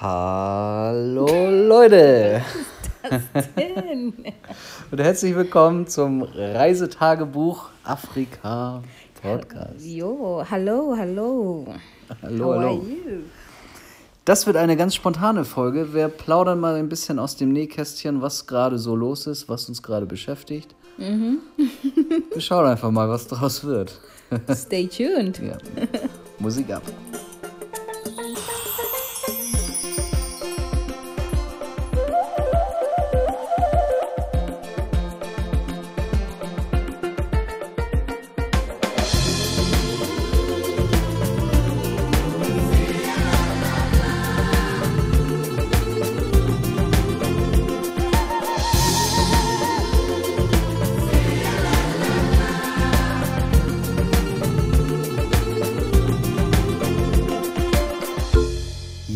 Hallo Leute Was denn? und herzlich willkommen zum Reisetagebuch Afrika Podcast. Jo, hallo, hallo. Hallo, How are hallo. you? Das wird eine ganz spontane Folge. Wir plaudern mal ein bisschen aus dem Nähkästchen, was gerade so los ist, was uns gerade beschäftigt. Wir schauen einfach mal, was daraus wird. Stay tuned. Ja. Musik ab.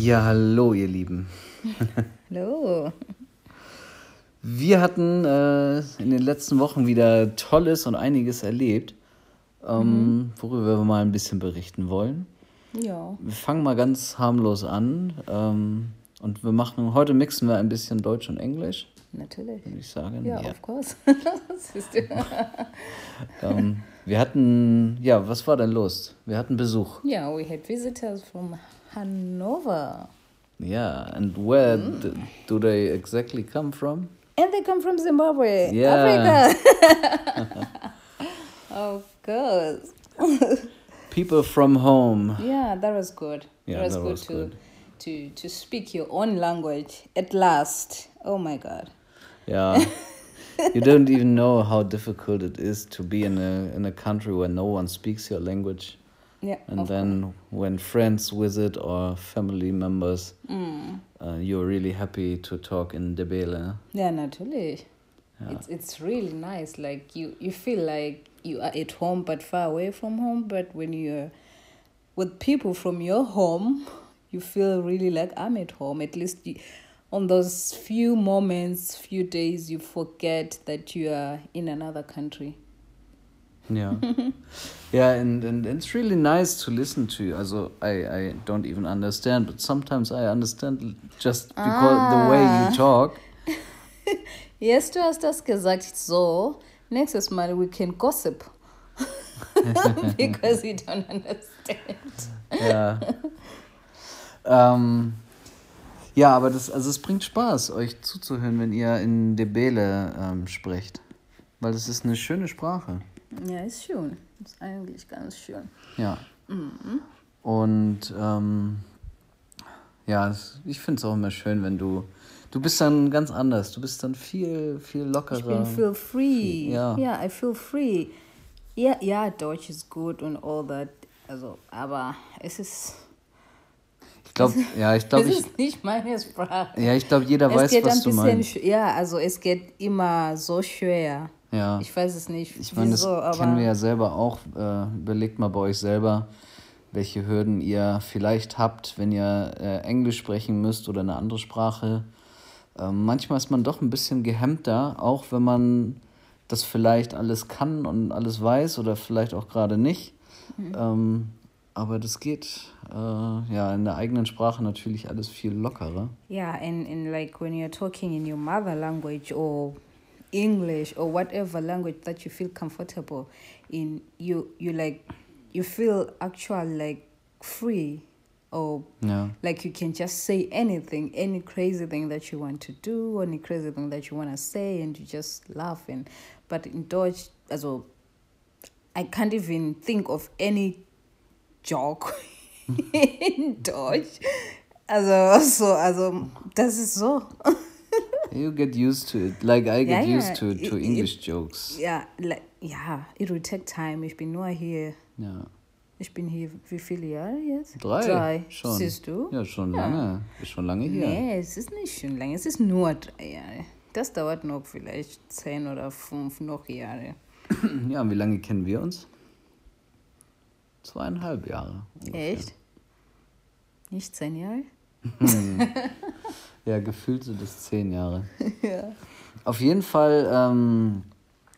Ja, hallo ihr Lieben. Hallo. Wir hatten äh, in den letzten Wochen wieder Tolles und einiges erlebt, ähm, worüber wir mal ein bisschen berichten wollen. Ja, Wir fangen mal ganz harmlos an ähm, und wir machen, heute mixen wir ein bisschen Deutsch und Englisch, natürlich. würde ich sagen. Ja, Ja. of course. Siehst du? Ähm, wir hatten, ja, was war denn los? Wir hatten Besuch. Yeah, we had visitors from Hanover. Yeah, and where d- hmm. do they exactly come from? And they come from Zimbabwe, Yeah. Africa. of course. People from home. Yeah, that was good. Yeah, that was that good was to good. to to speak your own language at last. Oh my god. Yeah. you don't even know how difficult it is to be in a in a country where no one speaks your language. Yeah. And then when friends visit or family members, Mm. uh, you're really happy to talk in Debele. Yeah, natürlich. Ja. It's it's really nice. Like you you feel like you are at home but far away from home. But when you're with people from your home, you feel really like I'm at home. At least you, on those few moments, few days, you forget that you are in another country. Yeah. yeah, and, and it's really nice to listen to you. Also, I, I don't even understand, but sometimes I understand just because the way Ah. you talk. Yes, du hast das gesagt so. Nächstes Mal we can gossip. because you don't understand. Ja. ähm, ja, aber das, also es bringt Spaß, euch zuzuhören, wenn ihr in Debele ähm, sprecht. Weil das ist eine schöne Sprache. Ja, ist schön. Ist eigentlich ganz schön. Ja. Und ähm, ja, ich finde es auch immer schön, wenn du. Du bist dann ganz anders. Du bist dann viel, viel lockerer. Ich bin feel free. Ja. Ja, I feel free. Ja, ja, Deutsch ist gut und all that. Also, aber es ist, Ich glaube, ja, ich glaube, es ich, ist nicht meine Sprache. ja, ich glaube, jeder es weiß, was du meinst. ja, also es geht immer so schwer. Ja. Ich weiß es nicht, Ich meine, das aber kennen wir ja selber auch. Äh, überlegt mal bei euch selber, welche Hürden ihr vielleicht habt, wenn ihr äh, Englisch sprechen müsst oder eine andere Sprache. Ähm, manchmal ist man doch ein bisschen gehemmter, auch wenn man das vielleicht alles kann und alles weiß oder vielleicht auch gerade nicht. Ähm, aber das geht äh, ja in der eigenen Sprache natürlich alles viel lockerer. Yeah, and, and like when you're talking in your mother language or English or whatever language that you feel comfortable in, you you like you feel actual like free or Ja. like you can just say anything, any crazy thing that you want to do, any crazy thing that you want to say, and you just laugh. And but in Dutch, as well, I can't even think of any joke in mm-hmm. Deutsch. Also so, also das ist so. You get used to it. Like I get Ja, ja, used to, it- to it- English jokes. Ja, like, ja, it will take time. Ich bin nur hier. Ja. Ich bin hier wie viele Jahre jetzt? Drei. Drei. Schon. Siehst du? Ja, schon Ja. lange. Ist schon lange hier. Nee, es ist nicht schon lange. Es ist nur drei Jahre. Das dauert noch vielleicht zehn oder fünf noch Jahre. Ja, und wie lange kennen wir uns? Zweieinhalb Jahre. ungefähr. Echt? Nicht zehn Jahre? Ja, gefühlt sind es zehn Jahre. ja. Auf jeden Fall ähm,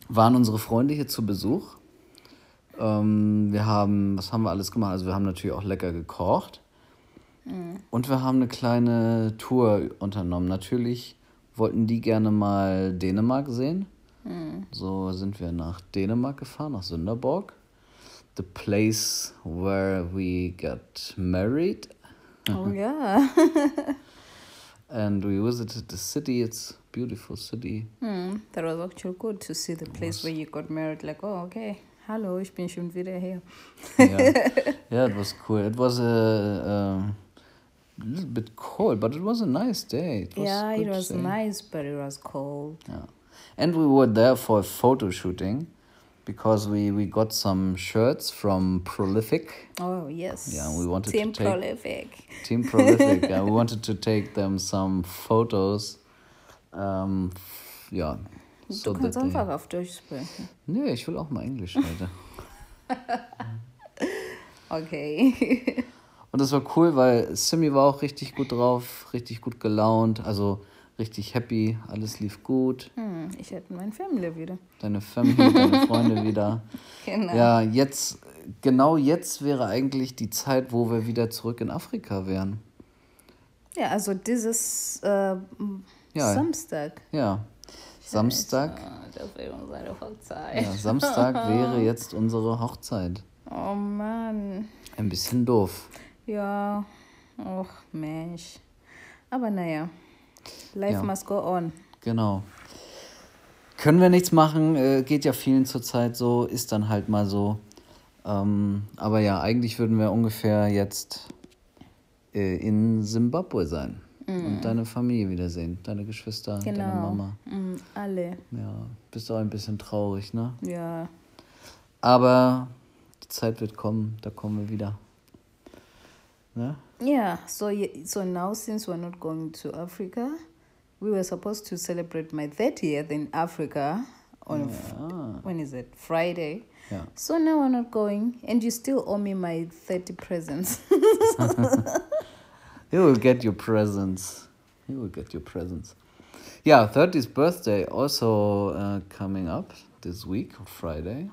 waren unsere Freunde hier zu Besuch. Ähm, wir haben, was haben wir alles gemacht? Also wir haben natürlich auch lecker gekocht. Und wir haben eine kleine Tour unternommen. Natürlich wollten die gerne mal Dänemark sehen. So sind wir nach Dänemark gefahren, nach Sünderborg. The place where we got married. Oh yeah. And we visited the city. It's a beautiful city. Hmm, that was actually good to see the place where you got married. Like, oh, okay. Hallo, ich bin schon wieder hier. yeah, yeah, it was cool. It was a, a little bit cold, but it was a nice day. It was yeah, it was day. nice, but it was cold. Yeah. And we were there for a photo shooting because we, we got some shirts from Prolific, Oh, yes. Yeah, we wanted to Team take- Prolific. Team Prolific. yeah, we wanted to take them some photos. Um, ja. So du kannst they, einfach auf Deutsch sprechen. nee, ich will auch mal Englisch heute. Okay. Und das war cool, weil Simi war auch richtig gut drauf, richtig gut gelaunt, also richtig happy, alles lief gut. hm, ich hätte meine Family wieder. Deine Family, deine Freunde wieder. Genau. Ja, jetzt, genau jetzt wäre eigentlich die Zeit, wo wir wieder zurück in Afrika wären. Ja, also dieses äh, Ja. Samstag. Ja, Samstag, das wäre unsere Hochzeit. ja, Samstag wäre jetzt unsere Hochzeit. Oh Mann. Ein bisschen doof. Ja. Och, Mensch. Aber naja. Life Ja. must go on. Genau. Können wir nichts machen, äh, geht ja vielen zurzeit so, ist dann halt mal so. Ähm, aber ja, eigentlich würden wir ungefähr jetzt äh, in Simbabwe sein und deine Familie wiedersehen, deine Geschwister, deine Genau. Mama. Mm, alle. Ja, bist auch ein bisschen traurig, ne? Ja. Aber die Zeit wird kommen, da kommen wir wieder. Ne? Yeah, so so now since we're not going to Africa, we were supposed to celebrate my 30th in Africa on Ja, when is it? Friday. ja. So now we're not going and you still owe me my 30 presents. You will get your presents. You will get your presents. Yeah, 30th birthday also uh, coming up this week, Friday.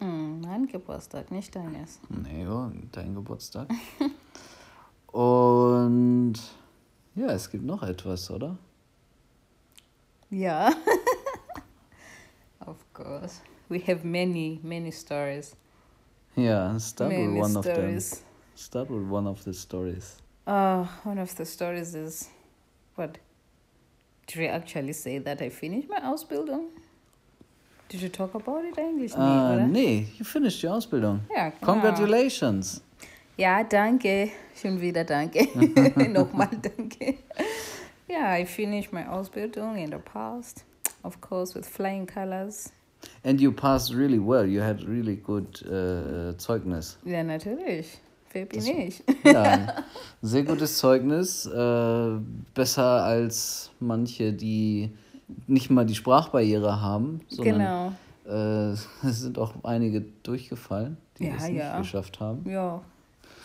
mm, mein Geburtstag, nicht deines. Nee, ja, dein Geburtstag. Und ja, es gibt noch etwas, oder? Yeah. of course. We have many, many stories. Yeah, start many with one of them. Start with one of the stories. Uh, one of the stories is what? Did we actually say that I finished my Ausbildung? Did you talk about it eigentlich? Nee, Uh, oder? nee, you finished your Ausbildung. Ja, genau. Congratulations. Ja, danke. Schon wieder danke. Nochmal danke. Yeah, I finished my Ausbildung in the past. Of course, with flying colors. And you passed really well. You had really good uh, Zeugnis. Ja, natürlich. Wer bin ich? Ja, sehr gutes Zeugnis. Äh, besser als manche, die nicht mal die Sprachbarriere haben, sondern Genau. äh, es sind auch einige durchgefallen, die Ja, es nicht ja. geschafft haben. Ja,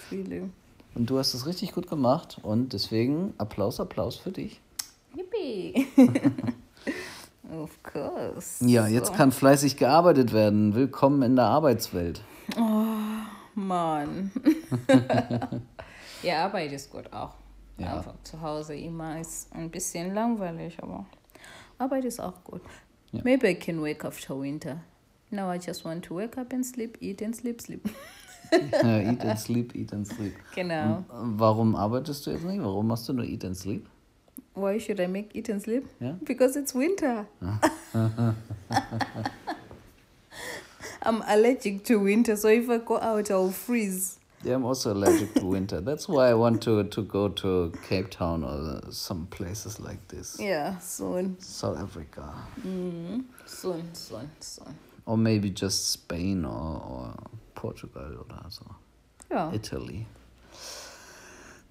viele. Und du hast es richtig gut gemacht und deswegen Applaus, Applaus für dich. Yippie. of course. Ja, jetzt So. kann fleißig gearbeitet werden. Willkommen in der Arbeitswelt. Mann. ja, Arbeit ist gut auch. Ja. Einfach zu Hause immer ist ein bisschen langweilig, aber Arbeit ist auch gut. Ja. Maybe I can wake after winter. Now I just want to wake up and sleep, eat and sleep, sleep. Ja, eat and sleep, eat and sleep. Genau. Und warum arbeitest du jetzt nicht? Warum machst du nur eat and sleep? Why should I make eat and sleep? Ja? Because it's winter. I'm allergic to winter, so if I go out, I'll freeze. Yeah, I'm also allergic to winter. That's why I want to, to go to Cape Town or some places like this. Yeah, soon. South Africa. Mm, soon, soon, soon. Or maybe just Spain or, or Portugal or so. Ja. Italy.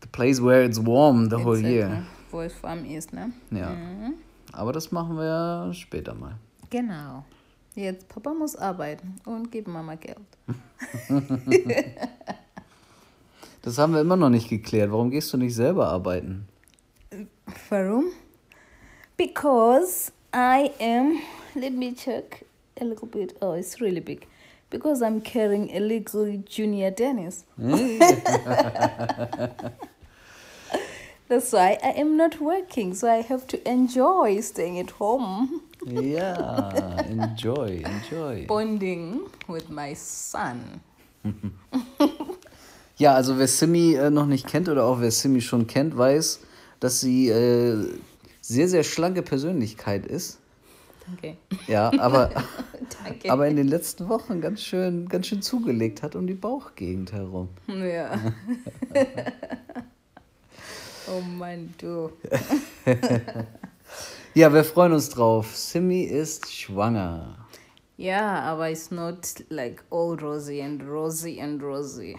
The place where it's warm the whole Exactly. year. Wo es warm ist, ne? Ja. Mhm. Aber das machen wir später mal. Genau. Jetzt, Papa muss arbeiten und gibt Mama Geld. Das haben wir immer noch nicht geklärt. Warum gehst du nicht selber arbeiten? Warum? Because I am, let me check a little bit. Oh, it's really big. Because I'm carrying a little junior Dennis. That's why I am not working, so I have to enjoy staying at home. Ja, enjoy, enjoy. Bonding with my son. Ja, also wer Simi äh, noch nicht kennt oder auch wer Simi schon kennt, weiß, dass sie äh, sehr, sehr schlanke Persönlichkeit ist. Danke. Ja, aber, aber in den letzten Wochen ganz schön, ganz schön zugelegt hat um die Bauchgegend herum. Ja. oh Mann, du. Ja, wir freuen uns drauf. Simi ist schwanger. Ja, aber it's not like all rosy and rosy and rosy.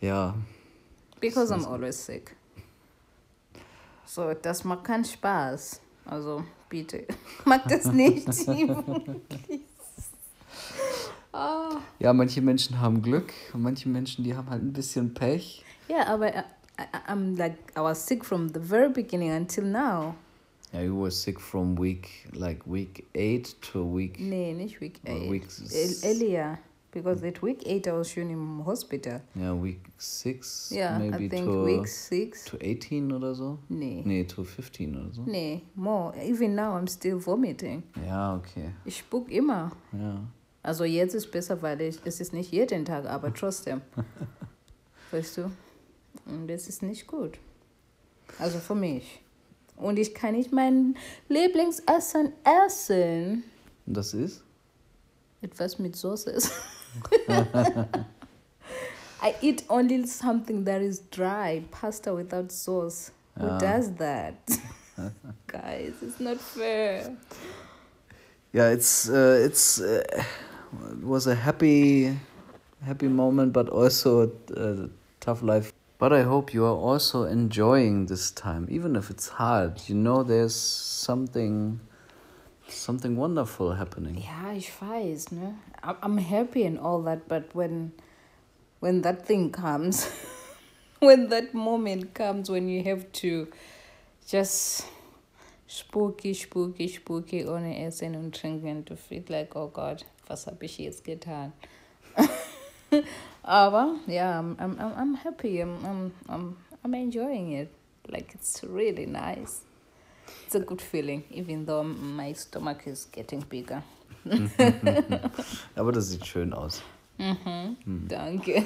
Ja, Because I'm always sick. So, das macht keinen Spaß. Also, bitte. Mag das nicht. Ah. ja, manche Menschen haben Glück und manche Menschen, die haben halt ein bisschen Pech. Ja, aber I, I, I'm like, I was sick from the very beginning until now. Ja, you were sick from week, like week 8 to week. Nee, nicht week Or 8. week earlier. Because at week 8 I was shown in hospital. Ja, week 6, Yeah, maybe I think to, week 6. to 18 oder so. Nee. Nee, to 15 oder so. Nee, more. Even now I'm still vomiting. Ja, okay. Ich spuck immer. Ja. Also jetzt ist besser, weil ich, es ist nicht jeden Tag, aber trotzdem. weißt du? Und das ist nicht gut. Also für mich. Und ich kann nicht mein Lieblingsessen essen. Das ist? Etwas mit Soße. I eat only something that is dry, pasta without sauce. Who Ah. does that? Guys, it's not fair. Yeah, it's uh, it's uh, it was a happy happy moment, but also a tough life. But I hope you are also enjoying this time, even if it's hard. You know, there's something something wonderful happening. Ja, ich weiß, ne? I'm happy and all that, but when when that thing comes, when that moment comes when you have to just spooky, spooky, spooky ohne Essen und Trinken to feel like, oh God, was habe ich jetzt getan? Aber I'm, I'm, I'm- I'm happy. I'm, I'm, I'm, I'm enjoying it. Like it's really nice. It's a good feeling, even though my stomach is getting bigger. Aber das sieht schön aus. Mhm. Danke.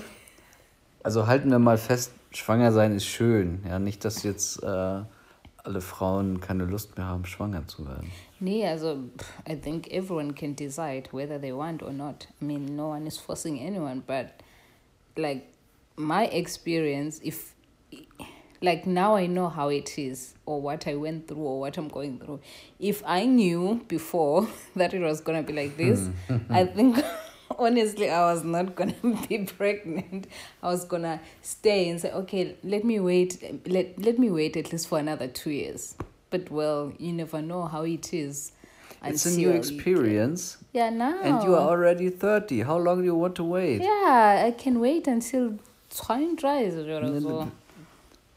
Also halten wir mal fest, schwanger sein ist schön. Ja, nicht, dass jetzt äh, alle Frauen keine Lust mehr haben, schwanger zu werden. Nee, also I think everyone can decide whether they want or not. I mean, no one is forcing anyone, but like my experience, if like now I know how it is or what I went through or what I'm going through. If I knew before that it was gonna be like this, I hmm. think honestly I was not gonna be pregnant. I was gonna stay and say, okay, let me wait let let me wait at least for another two years. But well, you never know how it is. It's a new experience. Yeah, now. And you are already 30. How long do you want to wait? Yeah, I can wait until 32 oder so.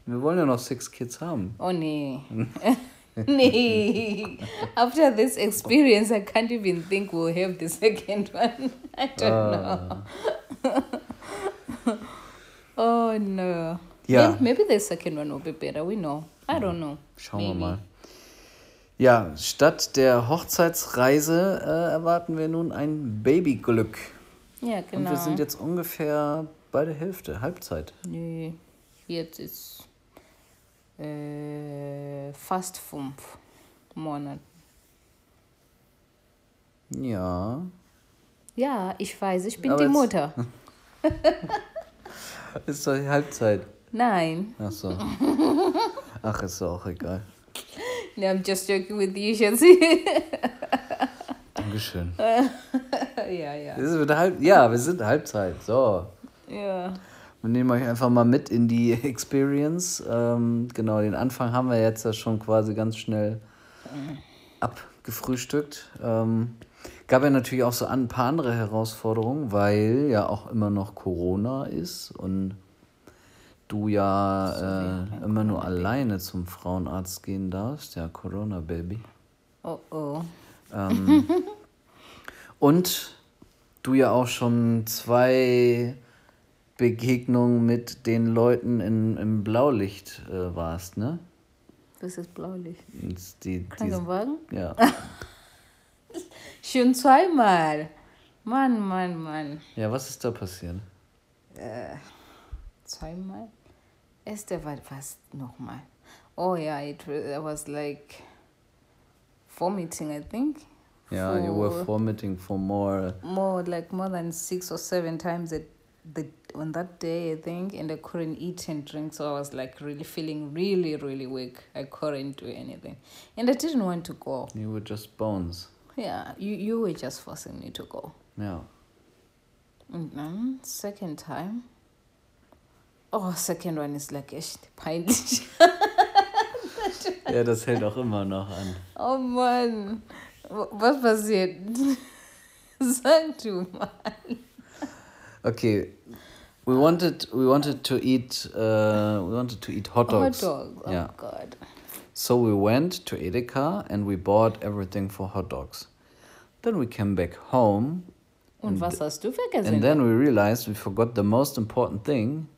Wir wollen ja noch six kids haben. Oh nee. nee. After this experience, I can't even think we'll have the second one. I don't know. oh no. Ja. Maybe, maybe the second one will be better. We know. I don't know. Schauen Maybe. wir mal. Ja, statt der Hochzeitsreise äh, erwarten wir nun ein Babyglück. Ja, Und genau. wir sind jetzt ungefähr bei der Hälfte, Halbzeit. Nee, jetzt ist äh, fast fünf Monate. Ja. Ja, ich weiß, ich bin Aber die Mutter. Ist doch die Halbzeit. Nein. Ach so. Ach, ist doch auch egal. No, I'm just joking with you, Schatzi. Dankeschön. ja, ja. Wieder halb, ja, wir sind Halbzeit. So. Ja. Wir nehmen euch einfach mal mit in die Experience. Ähm, genau, den Anfang haben wir jetzt ja schon quasi ganz schnell abgefrühstückt. Ähm, gab ja natürlich auch so ein paar andere Herausforderungen, weil ja auch immer noch Corona ist und du ja äh, immer nur alleine zum Frauenarzt gehen darfst. Ja, Corona, Baby. Oh oh. Und du ja auch schon zwei Begegnung mit den Leuten in, im Blaulicht äh, warst, ne? Was ist Blaulicht? Die, Krankenwagen? Die, ja. Schon zweimal. Mann, Mann, Mann. Ja, was ist da passiert? Äh, zweimal? Erste war was nochmal. Oh yeah, it was like vomiting, I think. Yeah, you were vomiting for more. More like more than six or seven times a, the on that day, I think, and I couldn't eat and drink, so I was like really feeling really, really weak. I couldn't do anything, and I didn't want to go. You were just bones. Yeah, you you were just forcing me to go. Yeah. And then second time. Oh, second one is like echt peinlich. ja, das hält auch immer noch an. Oh Mann. Was passiert? Sag du mal. Okay. We wanted we wanted to eat uh, we wanted to eat hot dogs. Hot dogs. Oh yeah. god. So we went to Edeka and we bought everything for hot dogs. Then we came back home. Und was hast du vergessen? And then we realized we forgot the most important thing.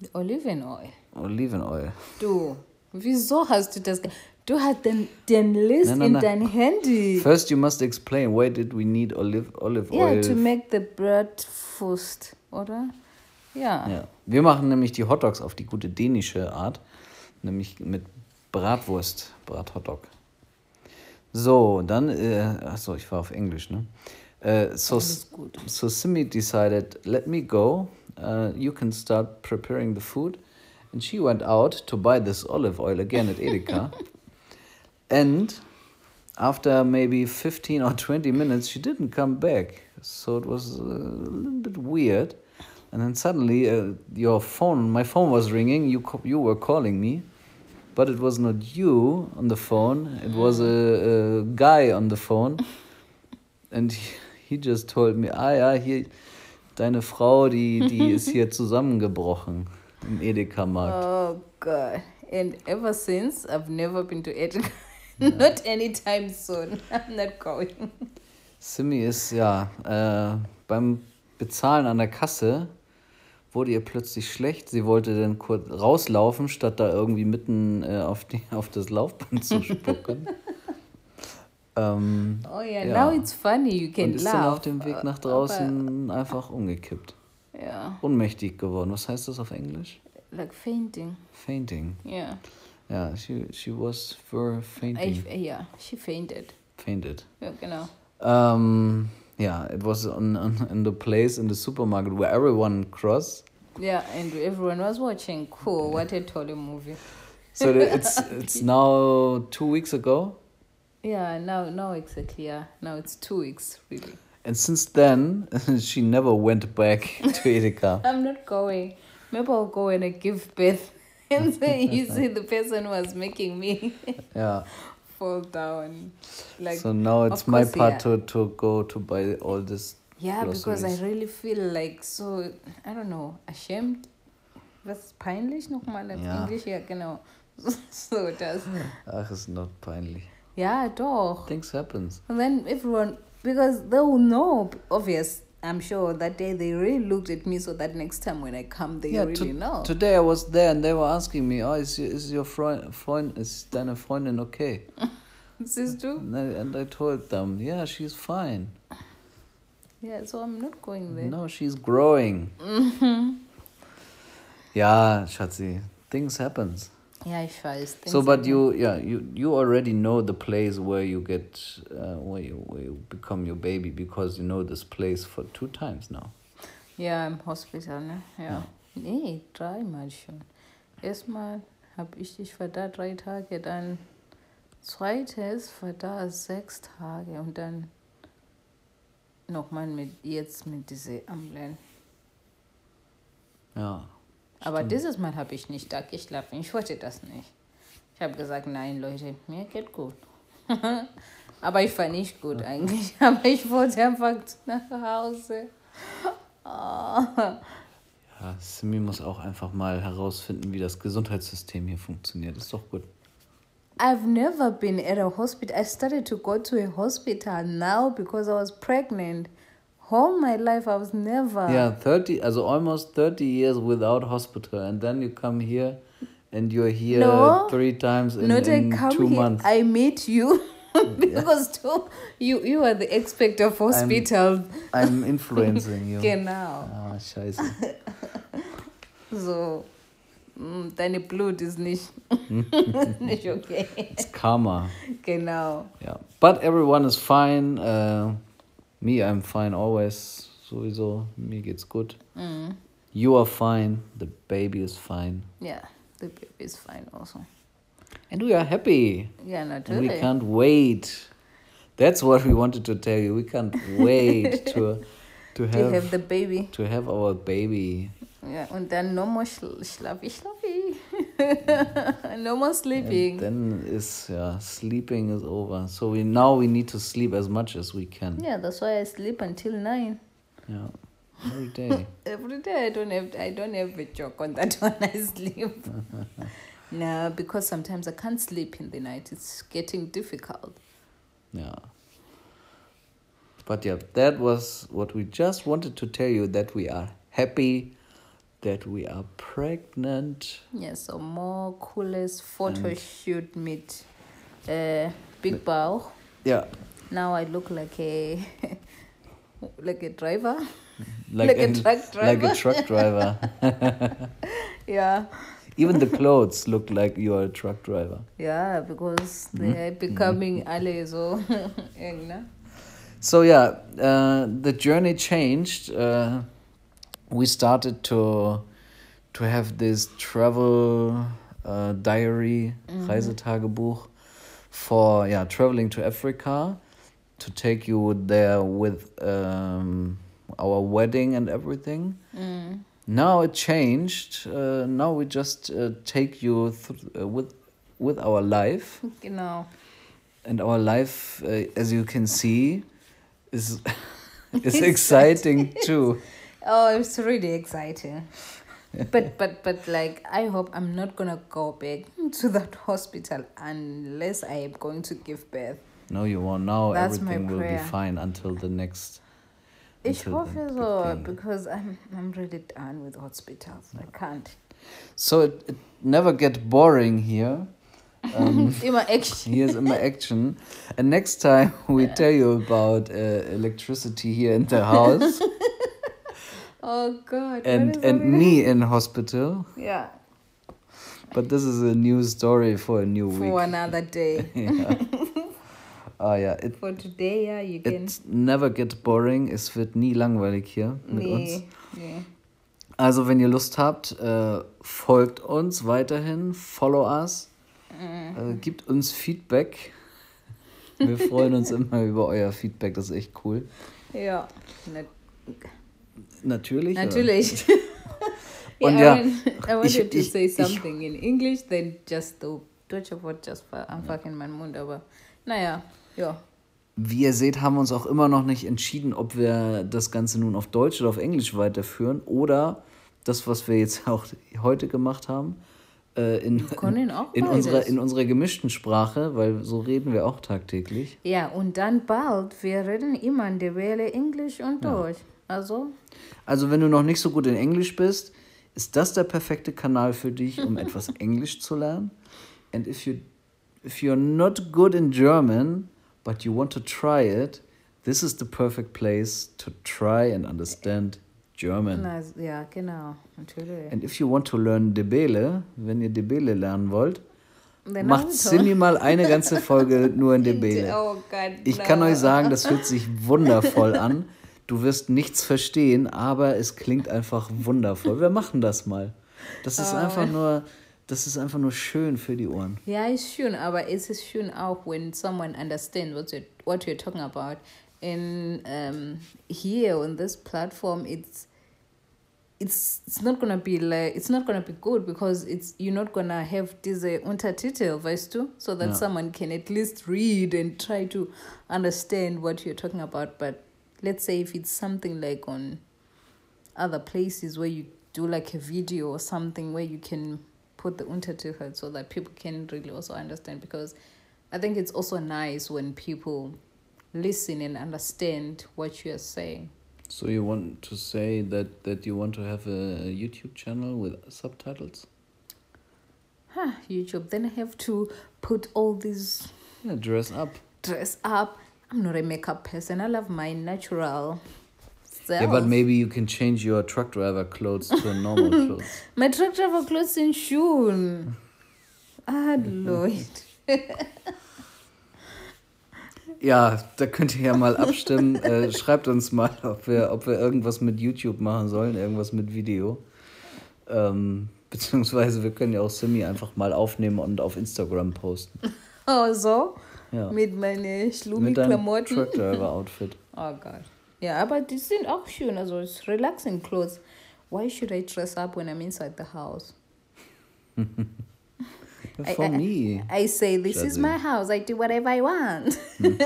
The olive oil. Oliven oil. Du, wieso hast du das? Du hast den, den List no, no, in no. dein Handy. First you must explain why did we need olive, olive yeah, oil? Yeah, to make the bread fust, oder? Ja. ja. Wir machen nämlich die Hotdogs auf die gute dänische Art, nämlich mit Bratwurst, Brathotdog. So, dann, äh, achso, ich war auf Englisch, ne? Uh, so, so Simi decided, let me go. Uh, you can start preparing the food. And she went out to buy this olive oil again at Edeka. and after maybe 15 or 20 minutes, she didn't come back. So it was a little bit weird. And then suddenly, uh, your phone, my phone was ringing. You you were calling me, but it was not you on the phone. It was a, a guy on the phone, and he, he just told me, ah ja, hier deine Frau, die die ist hier zusammengebrochen im Edeka-Markt. Oh God! And ever since, I've never been to Edeka. not anytime soon. I'm not going. Simi ist ja äh, beim Bezahlen an der Kasse wurde ihr plötzlich schlecht. Sie wollte dann kurz rauslaufen, statt da irgendwie mitten äh, auf, die, auf das Laufband zu spucken. ähm, oh yeah, ja, now it's funny, you can Und ist laugh. dann auf dem Weg nach draußen Aber, einfach umgekippt. Ja. Ohnmächtig geworden. Was heißt das auf Englisch? Like fainting. Fainting. Yeah. Ja, she, she was for fainting. I, yeah, she fainted. Fainted. Ja, genau. Um, yeah, it was on, on, in the place in the supermarket where everyone cross. Yeah, and everyone was watching. Cool, what a totally movie. so it's it's now two weeks ago. Yeah, now now exactly. Yeah, now it's two weeks really. And since then, she never went back to Edeka. I'm not going. Maybe I'll go and I give birth and say, you see, the person was making me. yeah fall down. Like so now it's my part yeah. to to go to buy all this. Yeah, because I really feel like so I don't know ashamed. Was peinlich nochmal auf ja. Englisch? Ja, genau. so das. Ach, ist not peinlich. Ja, doch. Things happens. And then everyone, because they will know, obvious, I'm sure that day they really looked at me so that next time when I come they yeah, really know. Today I was there and they were asking me, oh, is, is your friend, Freund, is deine Freundin okay? Siehst du? And I, and I told them, yeah, she's fine. Yeah, so I'm not going there. No, she's growing. Mm-hmm. Schatzi, things happens. Yeah, ich weiß. So, but you, yeah, you you already know the place where you get, uh, where you where you become your baby because you know this place for two times now. Ja, im Hospital, ne? Ja. ja. Nee, dreimal schon. Erstmal habe ich dich war da drei Tage, dann zweites war da sechs Tage und dann nochmal mit jetzt mit diese Ambulanz. Ja. Aber dieses Mal habe ich nicht da geschlafen. Ich wollte das nicht. Ich habe gesagt, nein, Leute, mir geht gut. Aber ich war nicht gut eigentlich. Aber ich wollte einfach nach Hause. Oh. Ja, Simi muss auch einfach mal herausfinden, wie das Gesundheitssystem hier funktioniert. Ist doch gut. I've never been at a hospital. I started to go to a hospital now because I was pregnant. All my life, I was never. Yeah, 30, also almost 30 years without hospital. And then you come here and you're here No, three times in, Not in I come two here. months. I meet you because too, you you are the expert of hospital. I'm influencing you. Genau. Ah, scheiße. So, mm, deine Blut ist nicht, nicht okay. It's karma. Genau. Yeah. But everyone is fine. Uh, me, I'm fine always. Sowieso, mir geht's gut. Mm. You are fine. The baby is fine. Yeah, the baby is fine also. And we are happy. Yeah, And we can't wait. That's what we wanted to tell you. We can't wait to to To have, have the baby. to have our baby. Yeah, and then no more schl schlafi schlafi. no more sleeping. And then is yeah, sleeping is over. So we now we need to sleep as much as we can. yeah, that's why I sleep until nine. Yeah. Every day. Every day I don't have I don't have a joke on that one. I sleep. no, because sometimes I can't sleep in the night. It's getting difficult. Yeah. But yeah, that was what we just wanted to tell you that we are happy that we are pregnant. Yeah, so more coolest photo shoot meet uh, Big Bow. Yeah. Now I look like a like a driver. Like, Like a an- truck Like a driver. truck driver. Yeah. Even the clothes look like you are a truck driver. Yeah, because they're becoming allies or you. So yeah, uh, the journey changed. Uh, we started to to have this travel uh, diary, Reisetagebuch, for yeah traveling to Africa, to take you there with um, our wedding and everything. Mm. Now it changed. Uh, now we just uh, take you th- uh, with with our life know. and our life, uh, as you can see, is is exciting too. Oh, it's really exciting. but but but like I hope I'm not gonna go back to that hospital unless I am going to give birth. No, you won't. Now That's everything will be fine until the next. Ich hoffe so because I'm I'm really done with hospitals. I can't. So it, it never get boring here. Um, Immer action. here's my action, and next time we tell you about uh, electricity here in the house Oh God. and and me in hospital. Yeah. But this is a new story for a new For week. another day. yeah. Oh ja, it, For today, yeah, you can. it never get boring. Es wird nie langweilig hier mit uns. Nee, nee. Also, wenn ihr Lust habt, äh, folgt uns weiterhin, follow us, Mm. äh, gibt uns Feedback. Wir freuen uns immer über euer Feedback, das ist echt cool. Ja. Nat Natürlich. natürlich. Und yeah, ja, I, want, I wanted ich- to ich- say ich- something in English, then just the deutsche Wort just fa- einfach in meinen Mund, aber naja, ja. Wie ihr seht, haben wir uns auch immer noch nicht entschieden, ob wir das Ganze nun auf Deutsch oder auf Englisch weiterführen oder das, was wir jetzt auch heute gemacht haben, äh, in, auch in, unserer, in unserer gemischten Sprache, weil so reden wir auch tagtäglich. Ja, und dann bald, wir reden immer in der Welle Englisch und Deutsch. Also, Also wenn du noch nicht so gut in Englisch bist, ist das der perfekte Kanal für dich, um etwas Englisch zu lernen. And if you if you're not good in German, but you want to try it, this is the perfect place to try and understand German. na, ja, genau, natürlich. And if you want to learn Debele, wenn ihr Debele lernen wollt, macht Naruto. Cindy mal eine ganze Folge nur in Debele. Oh Ich kann euch sagen, das hört sich wundervoll an. Du wirst nichts verstehen, aber es klingt einfach wundervoll. Wir machen das mal. Das ist Oh. einfach nur, das ist einfach nur schön für die Ohren. Ja, ist schön, aber es ist schön auch, when someone understands what you're, what you're talking about. And um, here on this platform, it's it's it's not gonna be like it's not gonna be good because it's you're not gonna have diese Untertitel, weißt du, so that Ja. someone can at least read and try to understand what you're talking about. But let's say if it's something like on other places where you do like a video or something where you can put the untertitel so that people can really also understand because I think it's also nice when people listen and understand what you are saying. So you want to say that that you want to have a YouTube channel with subtitles? Huh, YouTube. Then I have to put all these Yeah, dress up. dress up. I'm not a makeup person. I love my natural self. Yeah, but maybe you can change your truck driver clothes to normal clothes. My truck driver clothes in June. Ah, Lloyd. Ja, da könnt ihr ja mal abstimmen. äh, schreibt uns mal, ob wir, ob wir irgendwas mit YouTube machen sollen, irgendwas mit Video. Ähm, beziehungsweise wir können ja auch Simi einfach mal aufnehmen und auf Instagram posten. Oh, so? Ja. Mit meinen Schlummi-Klamotten. Driver Outfit. Oh Gott. Ja, aber die sind auch schön. Also it's relaxing clothes. Why should I dress up when I'm inside the house? I- For I- me. I say this is my house. I do whatever I want.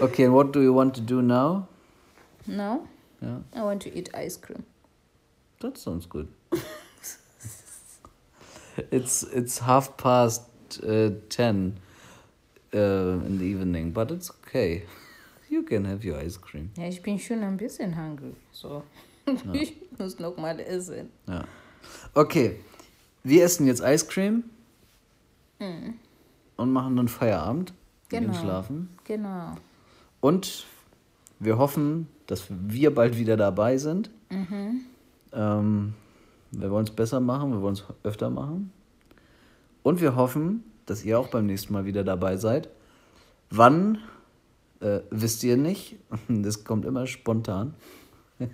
Okay, and what do you want to do now? No, Yeah, I want to eat ice cream. that sounds good. it's it's half past uh, ten uh, in the evening, but it's okay. You can have your ice cream. Ja, ich bin schon ein bisschen hungry. So, ich muss noch mal essen. Ja. Okay, wir essen jetzt Ice Cream und machen dann Feierabend. Genau. schlafen. Genau. Und wir hoffen, dass wir bald wieder dabei sind. Ähm, wir wollen es besser machen, wir wollen es öfter machen. Und wir hoffen, dass ihr auch beim nächsten Mal wieder dabei seid. Wann, äh, wisst ihr nicht. Das kommt immer spontan.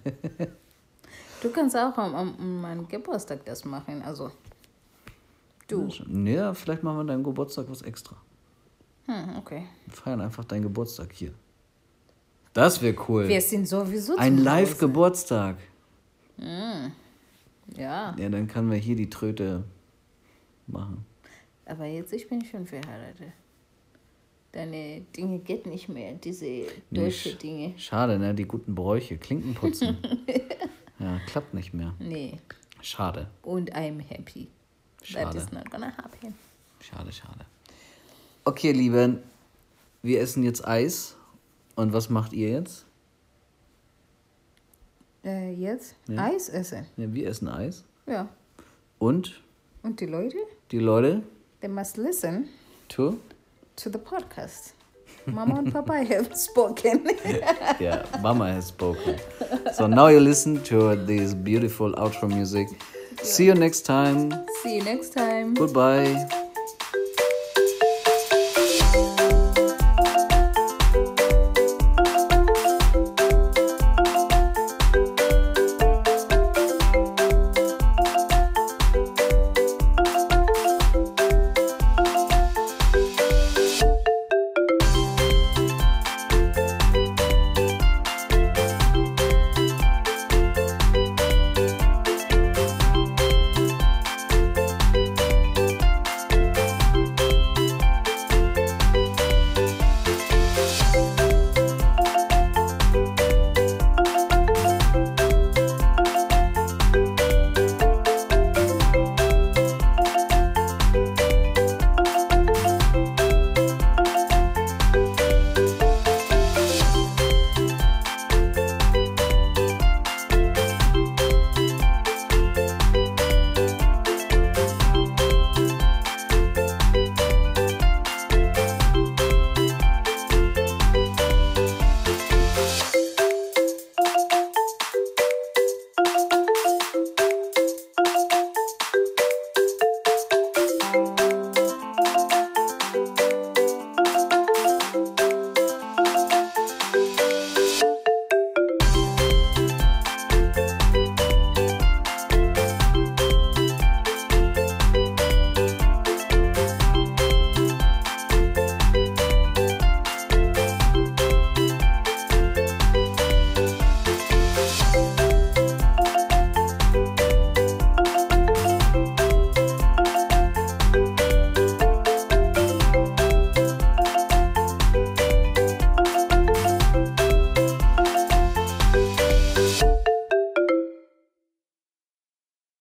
Du kannst auch am, am, meinem Geburtstag das machen. Also, du. Ja, vielleicht machen wir deinen Geburtstag was extra. Hm, okay. Wir feiern einfach deinen Geburtstag hier. Das wäre cool. Wir sind sowieso Ein Live-Geburtstag. Hause. Ja, Ja, dann können wir hier die Tröte machen. Aber jetzt ich bin schon verheiratet. Deine Dinge geht nicht mehr, diese deutsche sch- Dinge. Schade, ne? Die guten Bräuche. Klinken putzen. ja, klappt nicht mehr. Nee. Schade. Und I'm happy. That Schade. is not gonna happen. Schade, schade. Okay, Lieben, wir essen jetzt Eis. Und was macht ihr jetzt? Äh, jetzt Ja. Eis essen. Ja, wir essen Eis. Ja. Und Und die Leute, die Leute, they must listen to? to the podcast. Mama and Papa have spoken. Yeah, Mama has spoken. So now you listen to this beautiful outro music. See you next time. See you next time. Goodbye.